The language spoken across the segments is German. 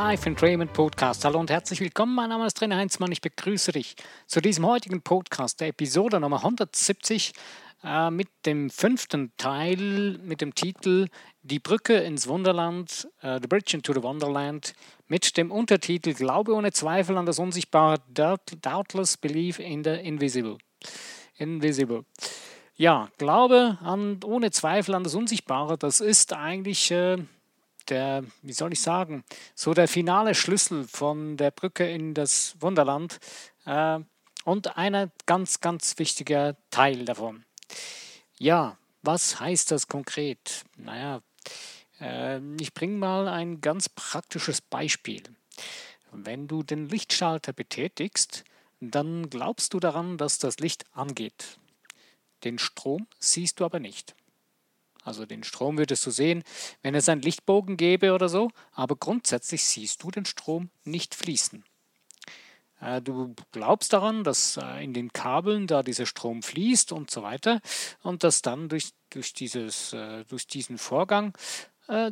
Life Entrainment Podcast. Hallo und herzlich willkommen. Mein Name ist Trainer Heinzmann. Ich begrüße dich zu diesem heutigen Podcast, der Episode Nummer 170 äh, mit dem fünften Teil mit dem Titel Die Brücke ins Wunderland, äh, The Bridge into the Wonderland, mit dem Untertitel Glaube ohne Zweifel an das Unsichtbare, Doubtless Belief in the Invisible. Invisible. Ja, Glaube an, ohne Zweifel an das Unsichtbare, das ist eigentlich äh, der, wie soll ich sagen, so der finale Schlüssel von der Brücke in das Wunderland äh, und ein ganz, ganz wichtiger Teil davon. Ja, was heißt das konkret? Naja, äh, ich bringe mal ein ganz praktisches Beispiel. Wenn du den Lichtschalter betätigst, dann glaubst du daran, dass das Licht angeht. Den Strom siehst du aber nicht. Also den Strom würdest du sehen, wenn es einen Lichtbogen gäbe oder so, aber grundsätzlich siehst du den Strom nicht fließen. Äh, du glaubst daran, dass äh, in den Kabeln da dieser Strom fließt und so weiter und dass dann durch, durch, dieses, äh, durch diesen Vorgang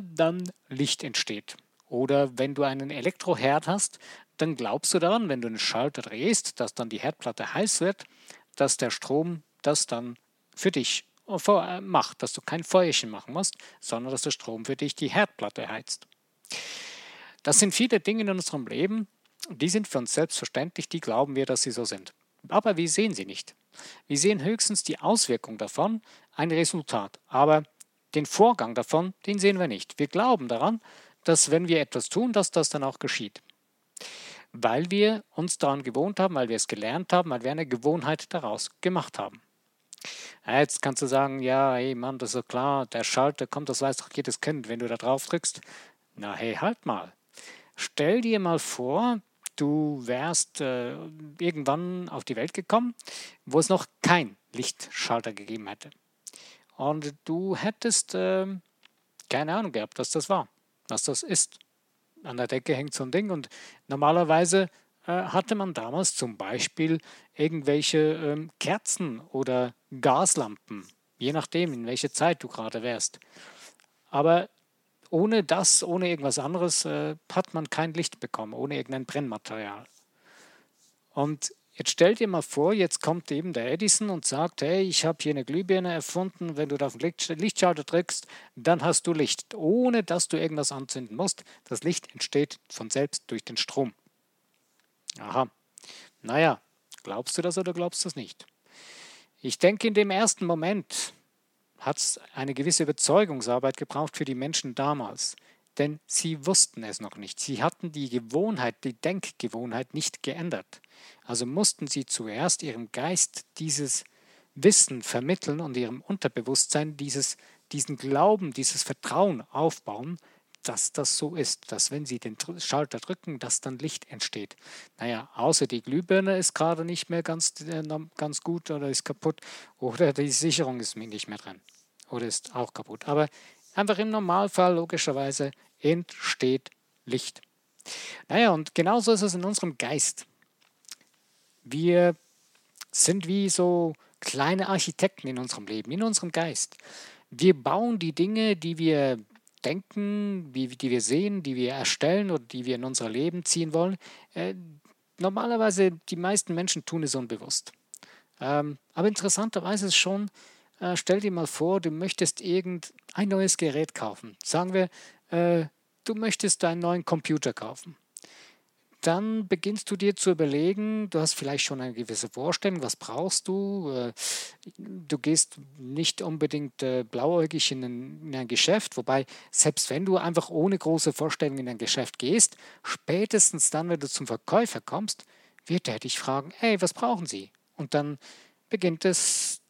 dann Licht entsteht. Oder wenn du einen Elektroherd hast, dann glaubst du daran, wenn du einen Schalter drehst, dass dann die Herdplatte heiß wird, dass der Strom das dann für dich macht, dass du kein Feuerchen machen musst, sondern dass der Strom für dich die Herdplatte heizt. Das sind viele Dinge in unserem Leben, die sind für uns selbstverständlich, die glauben wir, dass sie so sind. Aber wir sehen sie nicht. Wir sehen höchstens die Auswirkung davon, ein Resultat. Aber den Vorgang davon, den sehen wir nicht. Wir glauben daran, dass wenn wir etwas tun, dass das dann auch geschieht. Weil wir uns daran gewohnt haben, weil wir es gelernt haben, weil wir eine Gewohnheit daraus gemacht haben. Jetzt kannst du sagen, ja, hey Mann, das ist doch klar, der Schalter kommt, das weiß doch jedes Kind, wenn du da drauf drückst. Na hey, halt mal. Stell dir mal vor, du wärst äh, irgendwann auf die Welt gekommen, wo es noch kein Lichtschalter gegeben hätte. Und du hättest äh, keine Ahnung gehabt, was das war, was das ist. An der Decke hängt so ein Ding und normalerweise hatte man damals zum Beispiel irgendwelche ähm, Kerzen oder Gaslampen, je nachdem, in welche Zeit du gerade wärst. Aber ohne das, ohne irgendwas anderes, äh, hat man kein Licht bekommen, ohne irgendein Brennmaterial. Und jetzt stell dir mal vor, jetzt kommt eben der Edison und sagt, hey, ich habe hier eine Glühbirne erfunden, wenn du da auf den Lichtschalter drückst, dann hast du Licht, ohne dass du irgendwas anzünden musst. Das Licht entsteht von selbst durch den Strom. Aha. Naja, glaubst du das oder glaubst du es nicht? Ich denke, in dem ersten Moment hat es eine gewisse Überzeugungsarbeit gebraucht für die Menschen damals. Denn sie wussten es noch nicht. Sie hatten die Gewohnheit, die Denkgewohnheit nicht geändert. Also mussten sie zuerst ihrem Geist dieses Wissen vermitteln und ihrem Unterbewusstsein dieses, diesen Glauben, dieses Vertrauen aufbauen, dass das so ist, dass wenn Sie den Schalter drücken, dass dann Licht entsteht. Naja, außer die Glühbirne ist gerade nicht mehr ganz, äh, ganz gut oder ist kaputt oder die Sicherung ist nicht mehr drin oder ist auch kaputt. Aber einfach im Normalfall logischerweise entsteht Licht. Naja, und genauso ist es in unserem Geist. Wir sind wie so kleine Architekten in unserem Leben, in unserem Geist. Wir bauen die Dinge, die wir denken, die, die wir sehen, die wir erstellen oder die wir in unser Leben ziehen wollen, äh, normalerweise die meisten Menschen tun es unbewusst. Ähm, aber interessanterweise ist schon, äh, stell dir mal vor, du möchtest irgendein neues Gerät kaufen. Sagen wir, äh, du möchtest einen neuen Computer kaufen dann beginnst du dir zu überlegen, du hast vielleicht schon eine gewisse Vorstellung, was brauchst du. Äh, du gehst nicht unbedingt äh, blauäugig in ein, in ein, Geschäft, wobei selbst wenn du einfach ohne große Vorstellung in ein Geschäft gehst, spätestens dann, wenn du zum Verkäufer kommst, wird er dich fragen, hey, was brauchen Sie? Und dann beginnt es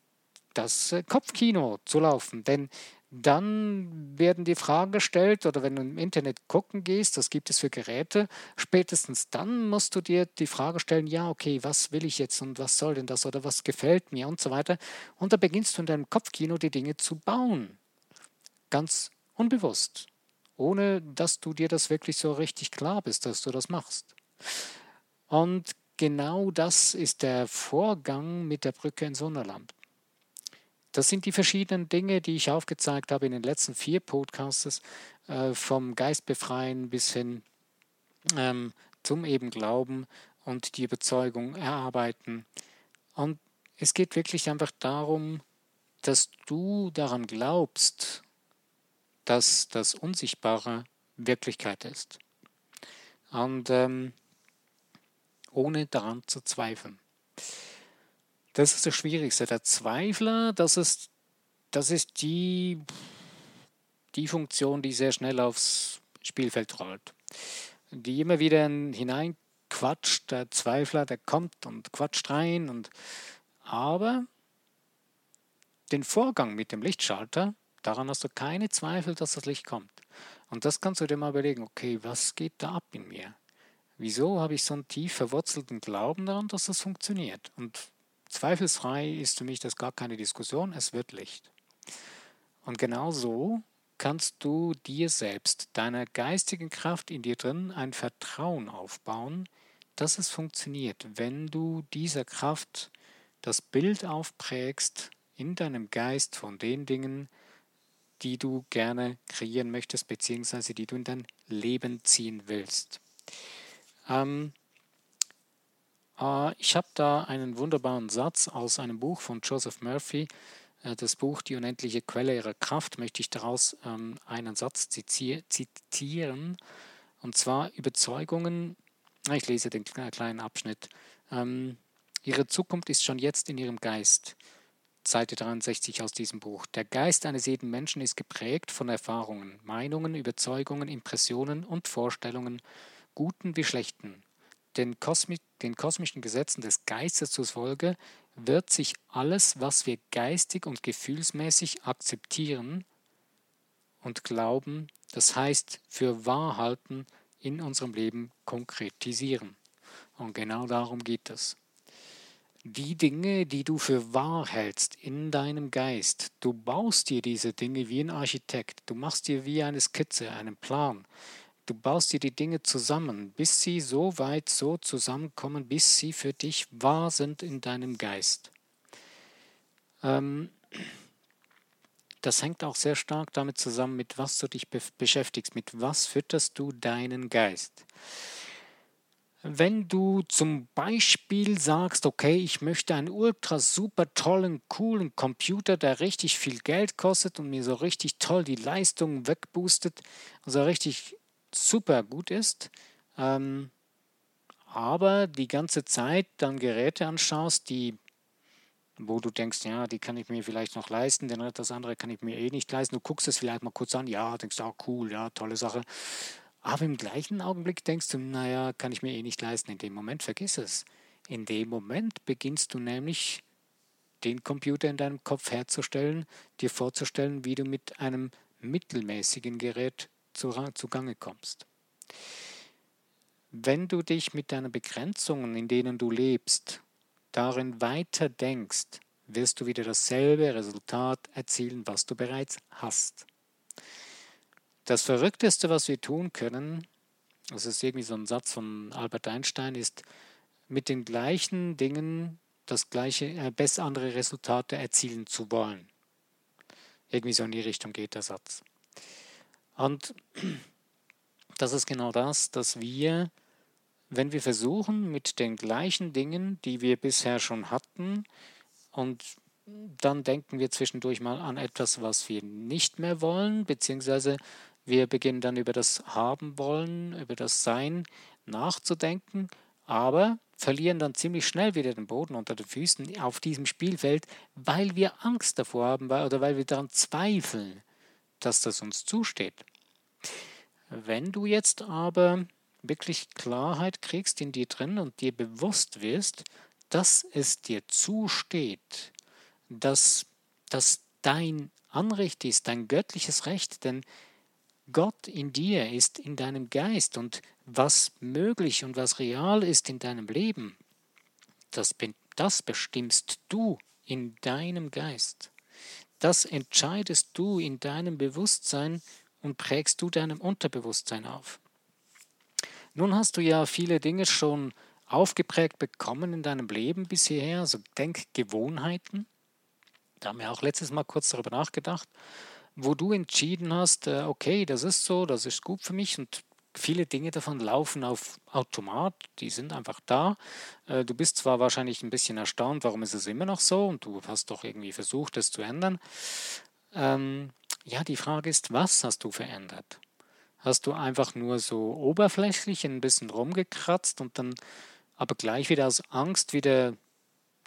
das äh, Kopfkino zu laufen, denn dann werden die Fragen gestellt oder wenn du im Internet gucken gehst, was gibt es für Geräte, spätestens dann musst du dir die Frage stellen, ja, okay, was will ich jetzt und was soll denn das oder was gefällt mir und so weiter. Und da beginnst du in deinem Kopfkino die Dinge zu bauen. Ganz unbewusst, ohne dass du dir das wirklich so richtig klar bist, dass du das machst. Und genau das ist der Vorgang mit der Brücke ins Wunderland. Das sind die verschiedenen Dinge, die ich aufgezeigt habe in den letzten vier Podcasts, äh, vom Geist befreien bis hin ähm, zum eben Glauben und die Überzeugung erarbeiten. Und es geht wirklich einfach darum, dass du daran glaubst, dass das Unsichtbare Wirklichkeit ist. Und ähm, ohne daran zu zweifeln. Das ist das Schwierigste. Der Zweifler, das ist, das ist die, die Funktion, die sehr schnell aufs Spielfeld rollt. Die immer wieder hineinquatscht. Der Zweifler, der kommt und quatscht rein. Und, aber den Vorgang mit dem Lichtschalter, daran hast du keine Zweifel, dass das Licht kommt. Und das kannst du dir mal überlegen, okay, was geht da ab in mir? Wieso habe ich so einen tief verwurzelten Glauben daran, dass das funktioniert? Und zweifelsfrei ist für mich das gar keine Diskussion, es wird Licht. Und genau so kannst du dir selbst, deiner geistigen Kraft in dir drin, ein Vertrauen aufbauen, dass es funktioniert, wenn du dieser Kraft das Bild aufprägst in deinem Geist von den Dingen, die du gerne kreieren möchtest, beziehungsweise die du in dein Leben ziehen willst. Ähm, äh, ich habe da einen wunderbaren Satz aus einem Buch von Joseph Murphy. Äh, das Buch Die unendliche Quelle ihrer Kraft möchte ich daraus ähm, einen Satz zitieren. Und zwar Überzeugungen, ich lese den kleinen Abschnitt. Ähm, ihre Zukunft ist schon jetzt in ihrem Geist. Seite 63 aus diesem Buch. Der Geist eines jeden Menschen ist geprägt von Erfahrungen, Meinungen, Überzeugungen, Impressionen und Vorstellungen, guten wie schlechten. Den, Kosmi den kosmischen Gesetzen des Geistes zufolge wird sich alles, was wir geistig und gefühlsmäßig akzeptieren und glauben, das heißt für wahr halten, in unserem Leben konkretisieren. Und genau darum geht es die Dinge, die du für wahr hältst in deinem Geist, du baust dir diese Dinge wie ein Architekt, du machst dir wie eine Skizze, einen Plan, du baust dir die Dinge zusammen, bis sie so weit so zusammenkommen, bis sie für dich wahr sind in deinem Geist. Ähm, das hängt auch sehr stark damit zusammen, mit was du dich beschäftigst, mit was fütterst du deinen Geist. Wenn du zum Beispiel sagst, okay, ich möchte einen ultra super tollen, coolen Computer, der richtig viel Geld kostet und mir so richtig toll die Leistung wegboostet und so richtig super gut ist, ähm, aber die ganze Zeit dann Geräte anschaust, die wo du denkst, ja, die kann ich mir vielleicht noch leisten, denn das andere kann ich mir eh nicht leisten. Du guckst es vielleicht mal kurz an, ja, denkst, ah, cool, ja, tolle Sache. Aber im gleichen Augenblick denkst du, naja, kann ich mir eh nicht leisten. In dem Moment vergiss es. In dem Moment beginnst du nämlich den Computer in deinem Kopf herzustellen, dir vorzustellen, wie du mit einem mittelmäßigen Gerät zugange kommst. Wenn du dich mit deinen Begrenzungen, in denen du lebst, darin weiter denkst, wirst du wieder dasselbe Resultat erzielen, was du bereits hast. Das Verrückteste, was wir tun können, das ist irgendwie so ein Satz von Albert Einstein, ist mit den gleichen Dingen das gleiche, äh, best andere Resultate erzielen zu wollen. Irgendwie so in die Richtung geht der Satz. Und das ist genau das, dass wir, wenn wir versuchen, mit den gleichen Dingen, die wir bisher schon hatten, und dann denken wir zwischendurch mal an etwas, was wir nicht mehr wollen, beziehungsweise wir beginnen dann über das Haben wollen, über das Sein nachzudenken, aber verlieren dann ziemlich schnell wieder den Boden unter den Füßen auf diesem Spielfeld, weil wir Angst davor haben oder weil wir daran zweifeln, dass das uns zusteht. Wenn du jetzt aber wirklich Klarheit kriegst in dir drin und dir bewusst wirst, dass es dir zusteht, dass das dein Anrecht ist, dein göttliches Recht, denn Gott in dir ist, in deinem Geist und was möglich und was real ist in deinem Leben, das, das bestimmst du in deinem Geist. Das entscheidest du in deinem Bewusstsein und prägst du deinem Unterbewusstsein auf. Nun hast du ja viele Dinge schon aufgeprägt bekommen in deinem Leben bisher, also Denkgewohnheiten. Da haben wir auch letztes Mal kurz darüber nachgedacht wo du entschieden hast, äh, okay, das ist so, das ist gut für mich und viele Dinge davon laufen auf Automat, die sind einfach da. Äh, du bist zwar wahrscheinlich ein bisschen erstaunt, warum ist es immer noch so und du hast doch irgendwie versucht, es zu ändern. Ähm, ja, die Frage ist, was hast du verändert? Hast du einfach nur so oberflächlich ein bisschen rumgekratzt und dann aber gleich wieder aus Angst wieder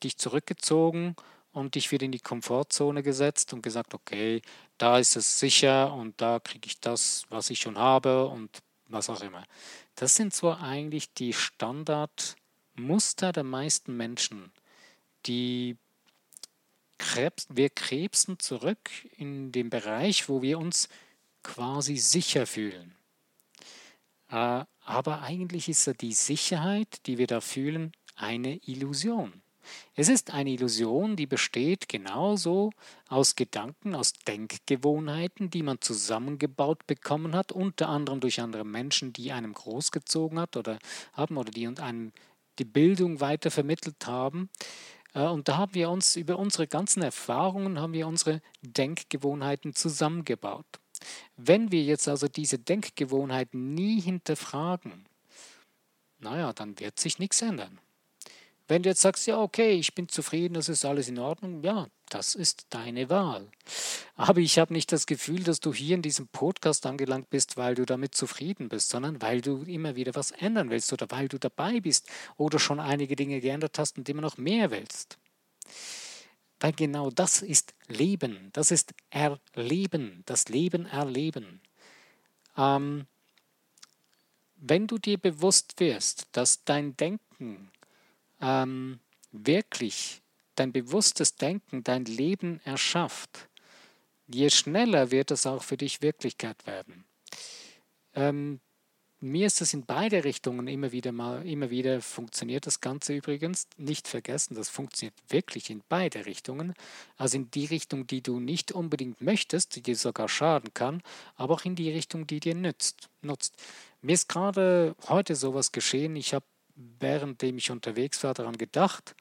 dich zurückgezogen und dich wieder in die Komfortzone gesetzt und gesagt, okay, da ist es sicher und da kriege ich das, was ich schon habe und was auch immer. Das sind so eigentlich die Standardmuster der meisten Menschen, die Krebs, wir krebsen zurück in den Bereich, wo wir uns quasi sicher fühlen. Äh, aber eigentlich ist ja die Sicherheit, die wir da fühlen, eine Illusion. Es ist eine Illusion, die besteht genauso aus Gedanken, aus Denkgewohnheiten, die man zusammengebaut bekommen hat, unter anderem durch andere Menschen, die einem großgezogen hat oder haben oder die einem die Bildung weiter vermittelt haben. Äh, und da haben wir uns über unsere ganzen Erfahrungen, haben wir unsere Denkgewohnheiten zusammengebaut. Wenn wir jetzt also diese Denkgewohnheiten nie hinterfragen, naja, dann wird sich nichts ändern. Wenn du jetzt sagst, ja, okay, ich bin zufrieden, das ist alles in Ordnung, ja, das ist deine Wahl. Aber ich habe nicht das Gefühl, dass du hier in diesem Podcast angelangt bist, weil du damit zufrieden bist, sondern weil du immer wieder was ändern willst oder weil du dabei bist oder schon einige Dinge geändert hast und immer noch mehr willst. Weil genau das ist Leben, das ist Erleben, das Leben erleben. Ähm, wenn du dir bewusst wirst, dass dein Denken ähm, wirklich dein bewusstes Denken dein Leben erschafft, je schneller wird es auch für dich Wirklichkeit werden. Ähm, mir ist das in beide Richtungen immer wieder mal, immer wieder funktioniert das Ganze übrigens. Nicht vergessen, das funktioniert wirklich in beide Richtungen. Also in die Richtung, die du nicht unbedingt möchtest, die dir sogar schaden kann, aber auch in die Richtung, die dir nützt. nutzt. Mir ist gerade heute sowas geschehen. Ich habe währenddem ich unterwegs war, daran gedacht.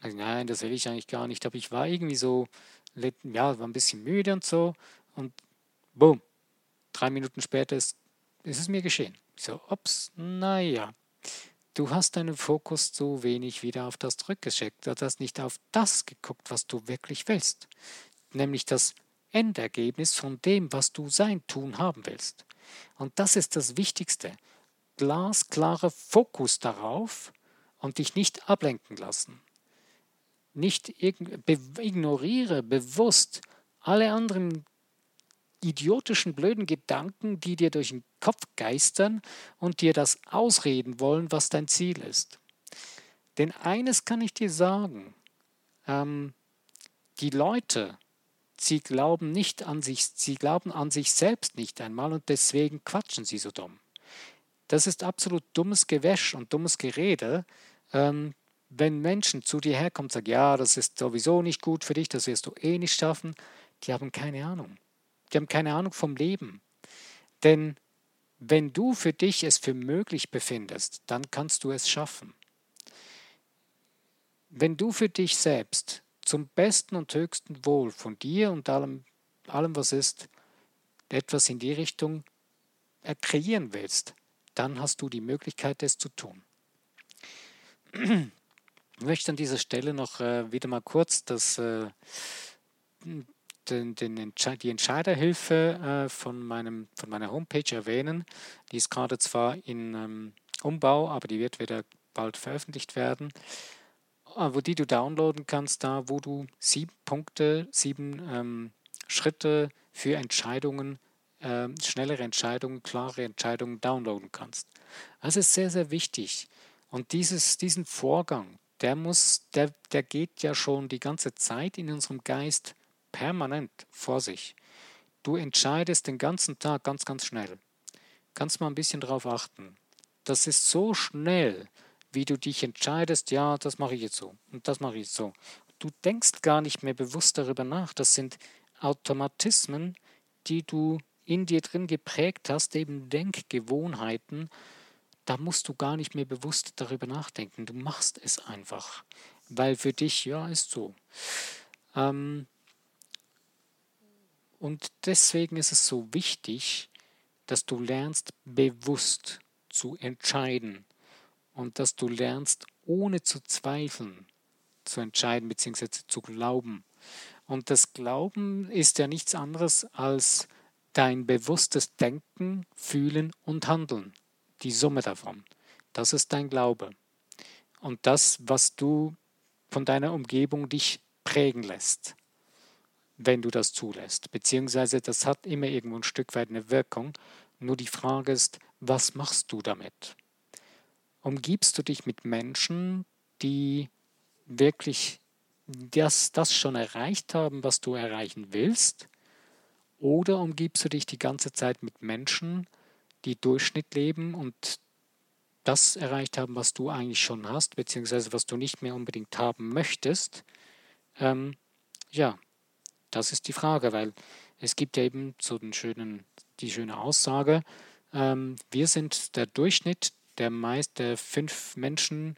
Also, nein, das will ich eigentlich gar nicht. Aber ich war irgendwie so, ja, war ein bisschen müde und so. Und boom, drei Minuten später ist, ist es mir geschehen. Ich so, ups, naja, du hast deinen Fokus zu wenig wieder auf das zurückgeschickt. Du hast nicht auf das geguckt, was du wirklich willst. Nämlich das Endergebnis von dem, was du sein, tun haben willst. Und das ist das Wichtigste glasklarer Fokus darauf und dich nicht ablenken lassen. Nicht be ignoriere bewusst alle anderen idiotischen, blöden Gedanken, die dir durch den Kopf geistern und dir das ausreden wollen, was dein Ziel ist. Denn eines kann ich dir sagen, ähm, die Leute, sie glauben nicht an sich, sie glauben an sich selbst nicht einmal und deswegen quatschen sie so dumm. Das ist absolut dummes Gewäsch und dummes Gerede. Ähm, wenn Menschen zu dir herkommen und sagen, ja, das ist sowieso nicht gut für dich, das wirst du eh nicht schaffen, die haben keine Ahnung. Die haben keine Ahnung vom Leben. Denn wenn du für dich es für möglich befindest, dann kannst du es schaffen. Wenn du für dich selbst zum besten und höchsten Wohl von dir und allem, allem was ist, etwas in die Richtung kreieren willst, dann hast du die Möglichkeit, es zu tun. Ich möchte an dieser Stelle noch äh, wieder mal kurz das, äh, den, den Entsche die Entscheiderhilfe äh, von, meinem, von meiner Homepage erwähnen. Die ist gerade zwar in ähm, Umbau, aber die wird wieder bald veröffentlicht werden, äh, wo die du downloaden kannst, da wo du sieben Punkte, sieben ähm, Schritte für Entscheidungen äh, schnellere Entscheidungen, klare Entscheidungen downloaden kannst. Das ist sehr, sehr wichtig. Und dieses, diesen Vorgang, der muss, der, der geht ja schon die ganze Zeit in unserem Geist permanent vor sich. Du entscheidest den ganzen Tag ganz, ganz schnell. Kannst mal ein bisschen darauf achten. Das ist so schnell, wie du dich entscheidest, ja, das mache ich jetzt so und das mache ich jetzt so. Du denkst gar nicht mehr bewusst darüber nach. Das sind Automatismen, die du in dir drin geprägt hast, eben Denkgewohnheiten, da musst du gar nicht mehr bewusst darüber nachdenken. Du machst es einfach, weil für dich, ja, ist so. Ähm, und deswegen ist es so wichtig, dass du lernst, bewusst zu entscheiden und dass du lernst, ohne zu zweifeln, zu entscheiden bzw. zu glauben. Und das Glauben ist ja nichts anderes als dein bewusstes Denken, Fühlen und Handeln. Die Summe davon. Das ist dein Glaube. Und das, was du von deiner Umgebung dich prägen lässt, wenn du das zulässt. Beziehungsweise das hat immer irgendwo ein Stück weit eine Wirkung. Nur die Frage ist, was machst du damit? Umgibst du dich mit Menschen, die wirklich das, das schon erreicht haben, was du erreichen willst? Oder umgibst du dich die ganze Zeit mit Menschen, die Durchschnitt leben und das erreicht haben, was du eigentlich schon hast, beziehungsweise was du nicht mehr unbedingt haben möchtest? Ähm, ja, das ist die Frage, weil es gibt ja eben so den schönen, die schöne Aussage, ähm, wir sind der Durchschnitt der, meist, fünf Menschen,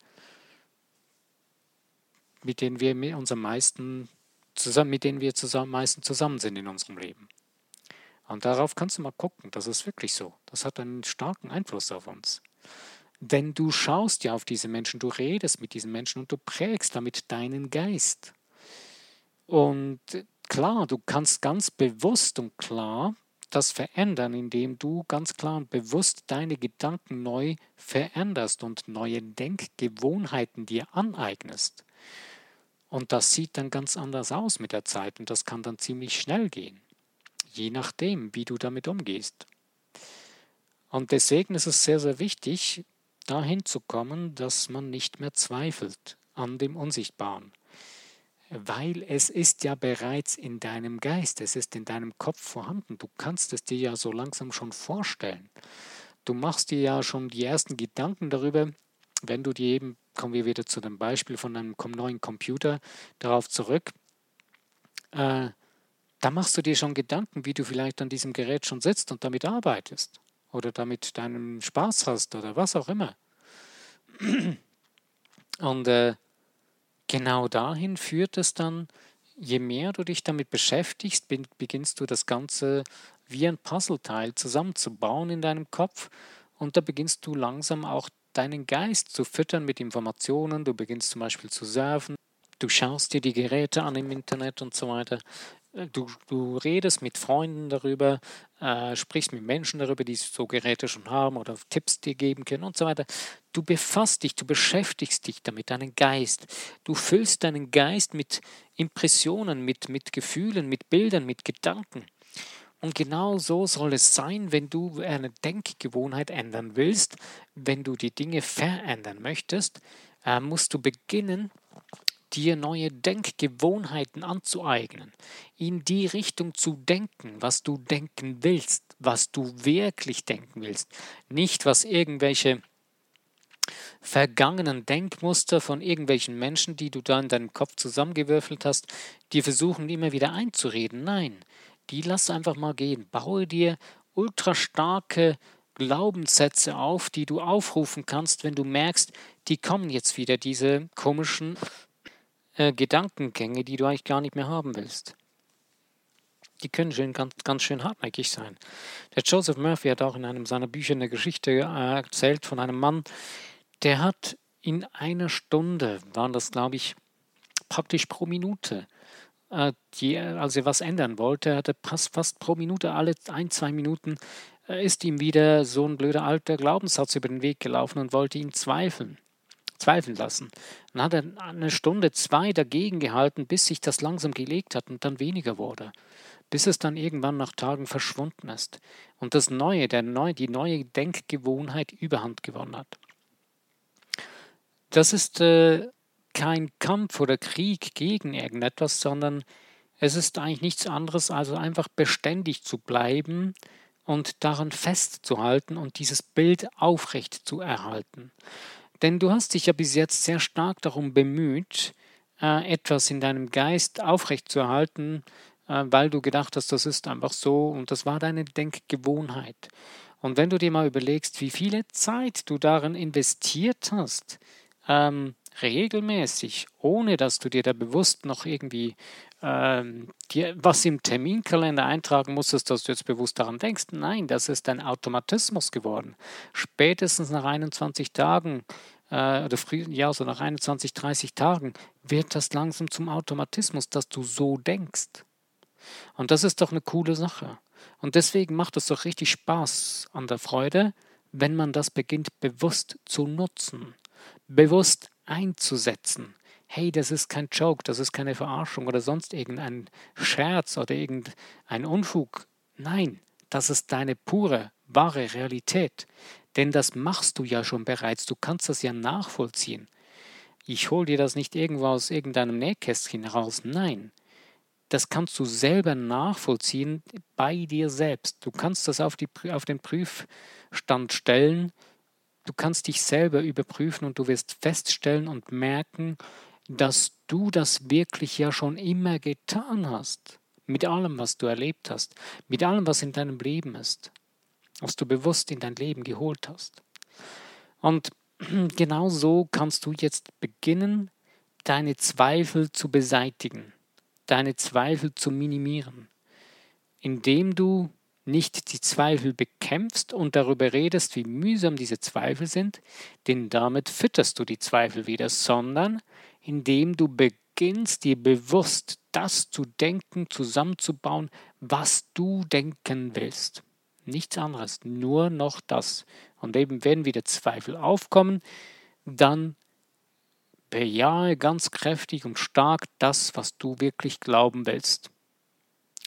mit denen wir mit unserem meisten zusammen, mit denen wir zusammen, meisten zusammen sind in unserem Leben. Und darauf kannst du mal gucken, das ist wirklich so. Das hat einen starken Einfluss auf uns. Denn du schaust ja auf diese Menschen, du redest mit diesen Menschen und du prägst damit deinen Geist. Und klar, du kannst ganz bewusst und klar das verändern, indem du ganz klar und bewusst deine Gedanken neu veränderst und neue Denkgewohnheiten dir aneignest. Und das sieht dann ganz anders aus mit der Zeit und das kann dann ziemlich schnell gehen, je nachdem, wie du damit umgehst. Und deswegen ist es sehr, sehr wichtig, dahin zu kommen, dass man nicht mehr zweifelt an dem Unsichtbaren. Weil es ist ja bereits in deinem Geist, es ist in deinem Kopf vorhanden. Du kannst es dir ja so langsam schon vorstellen. Du machst dir ja schon die ersten Gedanken darüber, wenn du dir eben, kommen wir wieder zu dem Beispiel von einem neuen Computer darauf zurück, äh, da machst du dir schon Gedanken, wie du vielleicht an diesem Gerät schon sitzt und damit arbeitest oder damit deinen Spaß hast oder was auch immer. Und äh, genau dahin führt es dann, je mehr du dich damit beschäftigst, beginnst du das Ganze wie ein Puzzleteil zusammenzubauen in deinem Kopf und da beginnst du langsam auch deinen Geist zu füttern mit Informationen. Du beginnst zum Beispiel zu surfen, du schaust dir die Geräte an im Internet und so weiter. Du, du redest mit Freunden darüber, äh, sprichst mit Menschen darüber, die so Geräte schon haben oder Tipps dir geben können und so weiter. Du befasst dich, du beschäftigst dich damit, deinen Geist. Du füllst deinen Geist mit Impressionen, mit, mit Gefühlen, mit Bildern, mit Gedanken. Und genau so soll es sein, wenn du eine Denkgewohnheit ändern willst, wenn du die Dinge verändern möchtest, äh, musst du beginnen, dir neue Denkgewohnheiten anzueignen, in die Richtung zu denken, was du denken willst, was du wirklich denken willst, nicht was irgendwelche vergangenen Denkmuster von irgendwelchen Menschen, die du da in deinem Kopf zusammengewürfelt hast, dir versuchen immer wieder einzureden. Nein, die lass einfach mal gehen. Baue dir ultra starke Glaubenssätze auf, die du aufrufen kannst, wenn du merkst, die kommen jetzt wieder, diese komischen äh, Gedankengänge, die du eigentlich gar nicht mehr haben willst. Die können schön, ganz, ganz schön hartnäckig sein. Der Joseph Murphy hat auch in einem seiner Bücher eine Geschichte äh, erzählt von einem Mann, der hat in einer Stunde, waren das glaube ich praktisch pro Minute, äh, die, als er was ändern wollte, hatte fast, fast pro Minute, alle ein, zwei Minuten, ist ihm wieder so ein blöder alter Glaubenssatz über den Weg gelaufen und wollte ihn zweifeln, zweifeln lassen. Dann hat er eine Stunde, zwei dagegen gehalten, bis sich das langsam gelegt hat und dann weniger wurde. Bis es dann irgendwann nach Tagen verschwunden ist und das Neue, der neue, die neue Denkgewohnheit überhand gewonnen hat. Das ist äh, kein Kampf oder Krieg gegen irgendetwas, sondern es ist eigentlich nichts anderes, als einfach beständig zu bleiben und daran festzuhalten und dieses Bild aufrecht zu erhalten. Denn du hast dich ja bis jetzt sehr stark darum bemüht, äh, etwas in deinem Geist aufrecht zu erhalten, äh, weil du gedacht hast, das ist einfach so und das war deine Denkgewohnheit. Und wenn du dir mal überlegst, wie viele Zeit du darin investiert hast, ähm, regelmäßig, ohne dass du dir da bewusst noch irgendwie ähm, dir was im Terminkalender eintragen musstest, dass du jetzt bewusst daran denkst. Nein, das ist ein Automatismus geworden. Spätestens nach 21 Tagen äh, oder ja, so nach 21, 30 Tagen wird das langsam zum Automatismus, dass du so denkst. Und das ist doch eine coole Sache. Und deswegen macht es doch richtig Spaß an der Freude, wenn man das beginnt bewusst zu nutzen, bewusst einzusetzen. Hey, das ist kein Joke, das ist keine Verarschung oder sonst irgendein Scherz oder irgendein Unfug. Nein, das ist deine pure, wahre Realität. Denn das machst du ja schon bereits, du kannst das ja nachvollziehen. Ich hole dir das nicht irgendwo aus irgendeinem Nähkästchen heraus. Nein, das kannst du selber nachvollziehen bei dir selbst. Du kannst das auf, die, auf den Prüfstand stellen. Du kannst dich selber überprüfen und du wirst feststellen und merken, dass du das wirklich ja schon immer getan hast. Mit allem, was du erlebt hast. Mit allem, was in deinem Leben ist. Was du bewusst in dein Leben geholt hast. Und genau so kannst du jetzt beginnen, deine Zweifel zu beseitigen deine Zweifel zu minimieren, indem du nicht die Zweifel bekämpfst und darüber redest, wie mühsam diese Zweifel sind, denn damit fütterst du die Zweifel wieder, sondern indem du beginnst, dir bewusst das zu denken, zusammenzubauen, was du denken willst. Nichts anderes, nur noch das. Und eben, wenn wieder Zweifel aufkommen, dann Bejahe ganz kräftig und stark das, was du wirklich glauben willst.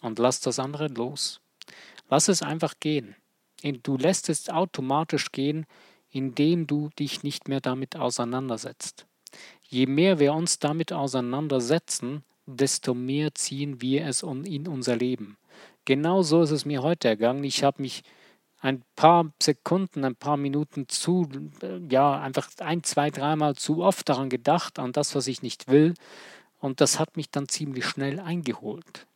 Und lass das andere los. Lass es einfach gehen. Du lässt es automatisch gehen, indem du dich nicht mehr damit auseinandersetzt. Je mehr wir uns damit auseinandersetzen, desto mehr ziehen wir es in unser Leben. Genau so ist es mir heute ergangen. Ich habe mich ein paar Sekunden, ein paar Minuten zu, ja, einfach ein, zwei, dreimal zu oft daran gedacht, an das, was ich nicht will. Und das hat mich dann ziemlich schnell eingeholt.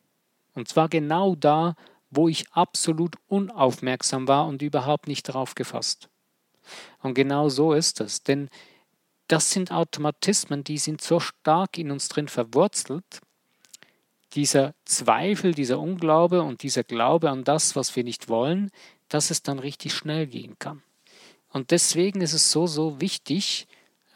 Und zwar genau da, wo ich absolut unaufmerksam war und überhaupt nicht darauf gefasst. Und genau so ist es, denn das sind Automatismen, die sind so stark in uns drin verwurzelt. Dieser Zweifel, dieser Unglaube und dieser Glaube an das, was wir nicht wollen, dass es dann richtig schnell gehen kann. Und deswegen ist es so, so wichtig,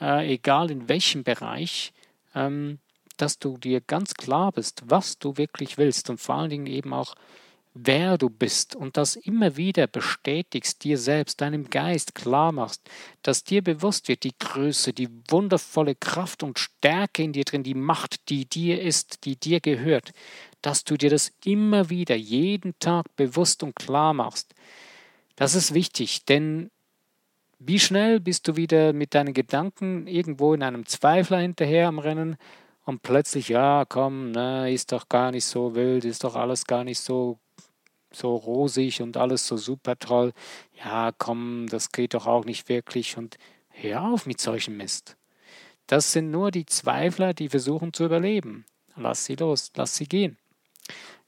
äh, egal in welchem Bereich, ähm, dass du dir ganz klar bist, was du wirklich willst und vor allen Dingen eben auch, wer du bist und das immer wieder bestätigst, dir selbst, deinem Geist klar machst, dass dir bewusst wird, die Größe, die wundervolle Kraft und Stärke in dir drin, die Macht, die dir ist, die dir gehört, dass du dir das immer wieder jeden Tag bewusst und klar machst. Das ist wichtig, denn wie schnell bist du wieder mit deinen Gedanken irgendwo in einem Zweifler hinterher am Rennen und plötzlich, ja, komm, ne, ist doch gar nicht so wild, ist doch alles gar nicht so, so rosig und alles so super toll. Ja, komm, das geht doch auch nicht wirklich und hör auf mit solchem Mist. Das sind nur die Zweifler, die versuchen zu überleben. Lass sie los, lass sie gehen.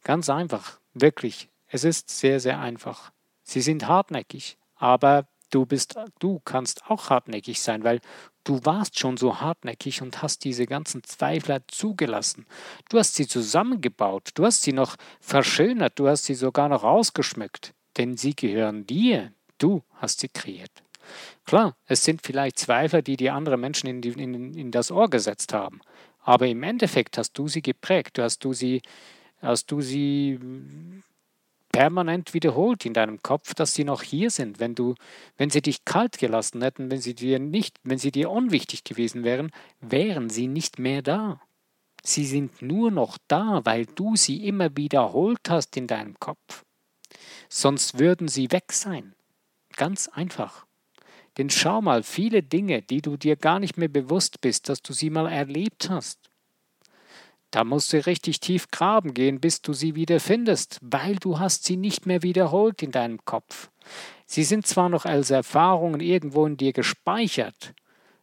Ganz einfach, wirklich. Es ist sehr, sehr einfach. Sie sind hartnäckig, aber du bist, du kannst auch hartnäckig sein, weil du warst schon so hartnäckig und hast diese ganzen Zweifler zugelassen. Du hast sie zusammengebaut, du hast sie noch verschönert, du hast sie sogar noch ausgeschmückt, denn sie gehören dir. Du hast sie kreiert. Klar, es sind vielleicht Zweifler, die die andere Menschen in, die, in, in das Ohr gesetzt haben. Aber im Endeffekt hast du sie geprägt, du hast du sie hast du sie permanent wiederholt in deinem Kopf, dass sie noch hier sind. Wenn du, wenn sie dich kalt gelassen hätten, wenn sie dir nicht, wenn sie dir unwichtig gewesen wären, wären sie nicht mehr da. Sie sind nur noch da, weil du sie immer wiederholt hast in deinem Kopf. Sonst würden sie weg sein. Ganz einfach. Denn schau mal, viele Dinge, die du dir gar nicht mehr bewusst bist, dass du sie mal erlebt hast, da musst du richtig tief graben gehen, bis du sie wieder findest, weil du hast sie nicht mehr wiederholt in deinem Kopf. Sie sind zwar noch als Erfahrungen irgendwo in dir gespeichert,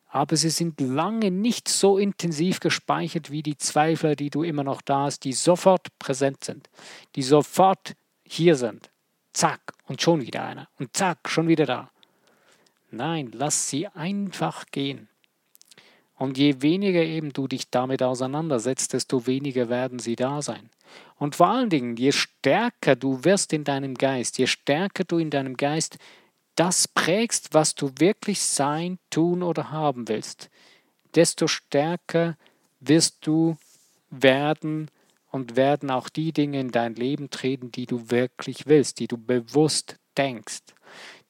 aber sie sind lange nicht so intensiv gespeichert wie die Zweifler, die du immer noch da hast, die sofort präsent sind, die sofort hier sind. Zack, und schon wieder einer. Und zack, schon wieder da. Nein, lass sie einfach gehen. Und je weniger eben du dich damit auseinandersetzt, desto weniger werden sie da sein. Und vor allen Dingen, je stärker du wirst in deinem Geist, je stärker du in deinem Geist das prägst, was du wirklich sein, tun oder haben willst, desto stärker wirst du werden und werden auch die Dinge in dein Leben treten, die du wirklich willst, die du bewusst denkst,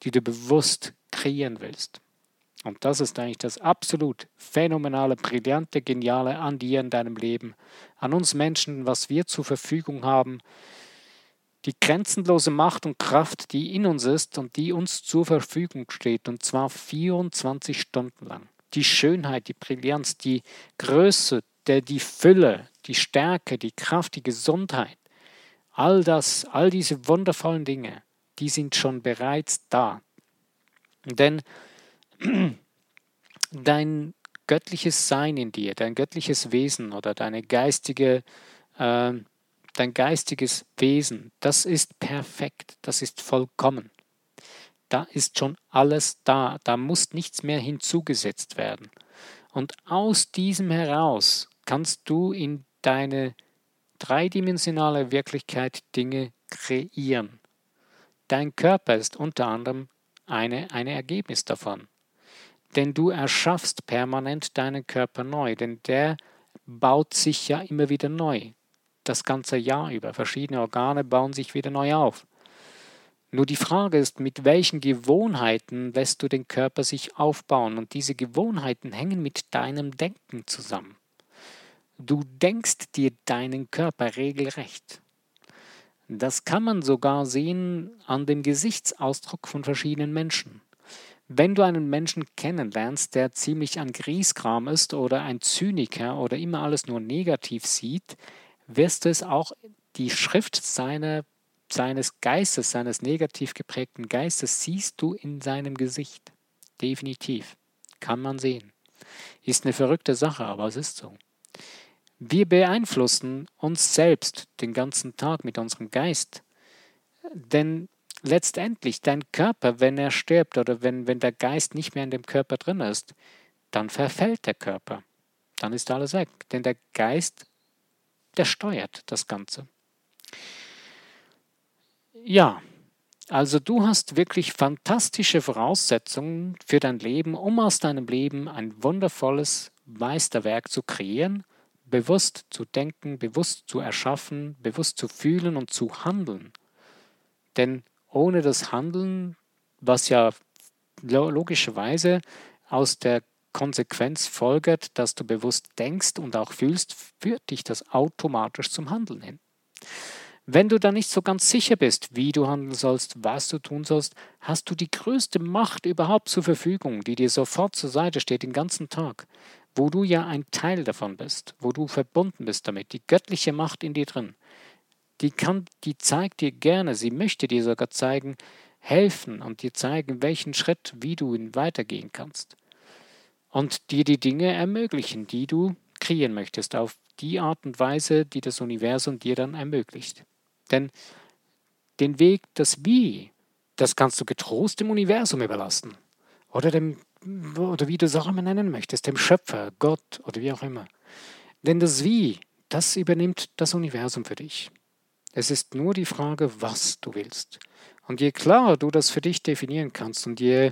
die du bewusst kreieren willst. Und das ist eigentlich das absolut phänomenale, brillante, geniale an dir in deinem Leben, an uns Menschen, was wir zur Verfügung haben, die grenzenlose Macht und Kraft, die in uns ist und die uns zur Verfügung steht, und zwar 24 Stunden lang. Die Schönheit, die Brillanz, die Größe, die Fülle, die Stärke, die Kraft, die Gesundheit, all das, all diese wundervollen Dinge, die sind schon bereits da. Denn dein göttliches Sein in dir, dein göttliches Wesen oder deine geistige, äh, dein geistiges Wesen, das ist perfekt, das ist vollkommen. Da ist schon alles da, da muss nichts mehr hinzugesetzt werden. Und aus diesem heraus kannst du in deine dreidimensionale Wirklichkeit Dinge kreieren. Dein Körper ist unter anderem eine, ein Ergebnis davon. Denn du erschaffst permanent deinen Körper neu, denn der baut sich ja immer wieder neu. Das ganze Jahr über. Verschiedene Organe bauen sich wieder neu auf. Nur die Frage ist, mit welchen Gewohnheiten lässt du den Körper sich aufbauen? Und diese Gewohnheiten hängen mit deinem Denken zusammen. Du denkst dir deinen Körper regelrecht. Das kann man sogar sehen an dem Gesichtsausdruck von verschiedenen Menschen. Wenn du einen Menschen kennenlernst, der ziemlich an Grieskram ist oder ein Zyniker oder immer alles nur negativ sieht, wirst du es auch die Schrift seiner, seines Geistes, seines negativ geprägten Geistes, siehst du in seinem Gesicht. Definitiv. Kann man sehen. Ist eine verrückte Sache, aber es ist so. Wir beeinflussen uns selbst den ganzen Tag mit unserem Geist. Denn letztendlich dein Körper, wenn er stirbt oder wenn, wenn der Geist nicht mehr in dem Körper drin ist, dann verfällt der Körper. Dann ist alles weg. Denn der Geist, der steuert das Ganze. Ja, also du hast wirklich fantastische Voraussetzungen für dein Leben, um aus deinem Leben ein wundervolles Meisterwerk zu kreieren bewusst zu denken, bewusst zu erschaffen, bewusst zu fühlen und zu handeln. Denn ohne das Handeln, was ja logischerweise aus der Konsequenz folgert, dass du bewusst denkst und auch fühlst, führt dich das automatisch zum Handeln hin. Wenn du da nicht so ganz sicher bist, wie du handeln sollst, was du tun sollst, hast du die größte Macht überhaupt zur Verfügung, die dir sofort zur Seite steht den ganzen Tag wo du ja ein Teil davon bist, wo du verbunden bist damit, die göttliche Macht in dir drin, die kann, die zeigt dir gerne, sie möchte dir sogar zeigen, helfen und dir zeigen, welchen Schritt, wie du ihn weitergehen kannst. Und dir die Dinge ermöglichen, die du kreieren möchtest, auf die Art und Weise, die das Universum dir dann ermöglicht. Denn den Weg, das Wie, das kannst du getrost dem Universum überlassen oder dem oder wie du es auch immer nennen möchtest, dem Schöpfer, Gott oder wie auch immer. Denn das Wie, das übernimmt das Universum für dich. Es ist nur die Frage, was du willst. Und je klarer du das für dich definieren kannst und je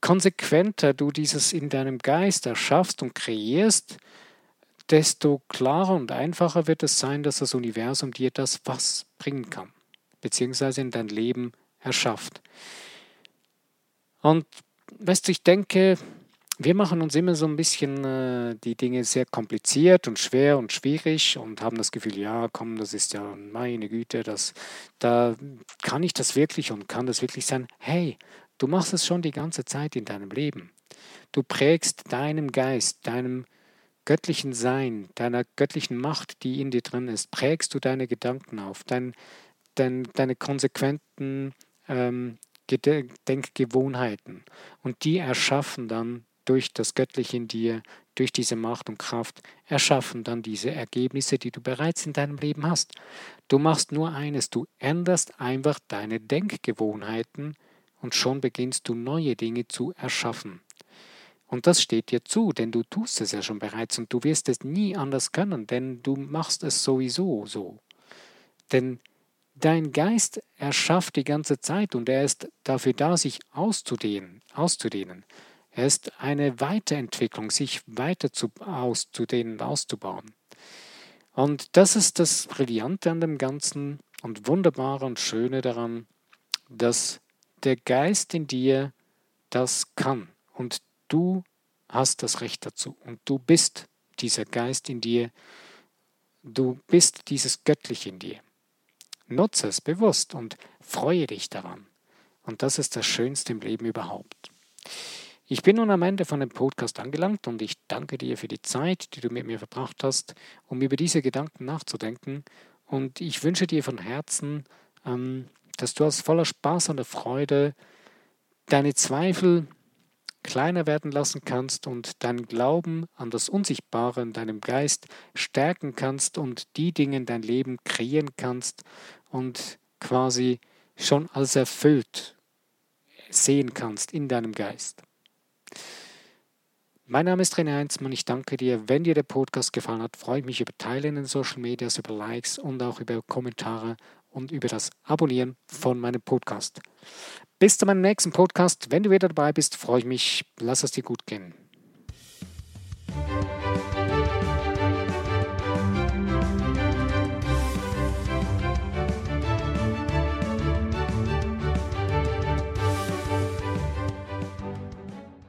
konsequenter du dieses in deinem Geist erschaffst und kreierst, desto klarer und einfacher wird es sein, dass das Universum dir das Was bringen kann, beziehungsweise in dein Leben erschafft. Und weißt du, ich denke, wir machen uns immer so ein bisschen äh, die Dinge sehr kompliziert und schwer und schwierig und haben das Gefühl, ja, komm, das ist ja meine Güte, das, da kann ich das wirklich und kann das wirklich sein. Hey, du machst es schon die ganze Zeit in deinem Leben. Du prägst deinem Geist, deinem göttlichen Sein, deiner göttlichen Macht, die in dir drin ist, prägst du deine Gedanken auf, dein, dein, deine konsequenten ähm, Denkgewohnheiten. Und die erschaffen dann durch das Göttliche in dir, durch diese Macht und Kraft, erschaffen dann diese Ergebnisse, die du bereits in deinem Leben hast. Du machst nur eines, du änderst einfach deine Denkgewohnheiten und schon beginnst du neue Dinge zu erschaffen. Und das steht dir zu, denn du tust es ja schon bereits und du wirst es nie anders können, denn du machst es sowieso so. Denn dein Geist erschafft die ganze Zeit und er ist dafür da, sich auszudehnen, auszudehnen. Er ist eine Weiterentwicklung, sich weiter zu, auszudehnen, auszubauen. Und das ist das Brillante an dem Ganzen und Wunderbare und Schöne daran, dass der Geist in dir das kann und du hast das Recht dazu und du bist dieser Geist in dir, du bist dieses Göttliche in dir. Nutze es bewusst und freue dich daran. Und das ist das Schönste im Leben überhaupt. Ich bin nun am Ende von dem Podcast angelangt und ich danke dir für die Zeit, die du mit mir verbracht hast, um über diese Gedanken nachzudenken. Und ich wünsche dir von Herzen, ähm, dass du aus voller Spaß und Freude deine Zweifel kleiner werden lassen kannst und deinen Glauben an das Unsichtbare in deinem Geist stärken kannst und die Dinge in dein Leben kreieren kannst und quasi schon als erfüllt sehen kannst in deinem Geist. Mein Name ist René Heinzmann. Ich danke dir. Wenn dir der Podcast gefallen hat, freue ich mich über Teilen in den Social Medias, über Likes und auch über Kommentare und über das Abonnieren von meinem Podcast. Bis zu meinem nächsten Podcast. Wenn du wieder dabei bist, freue ich mich. Lass es dir gut gehen.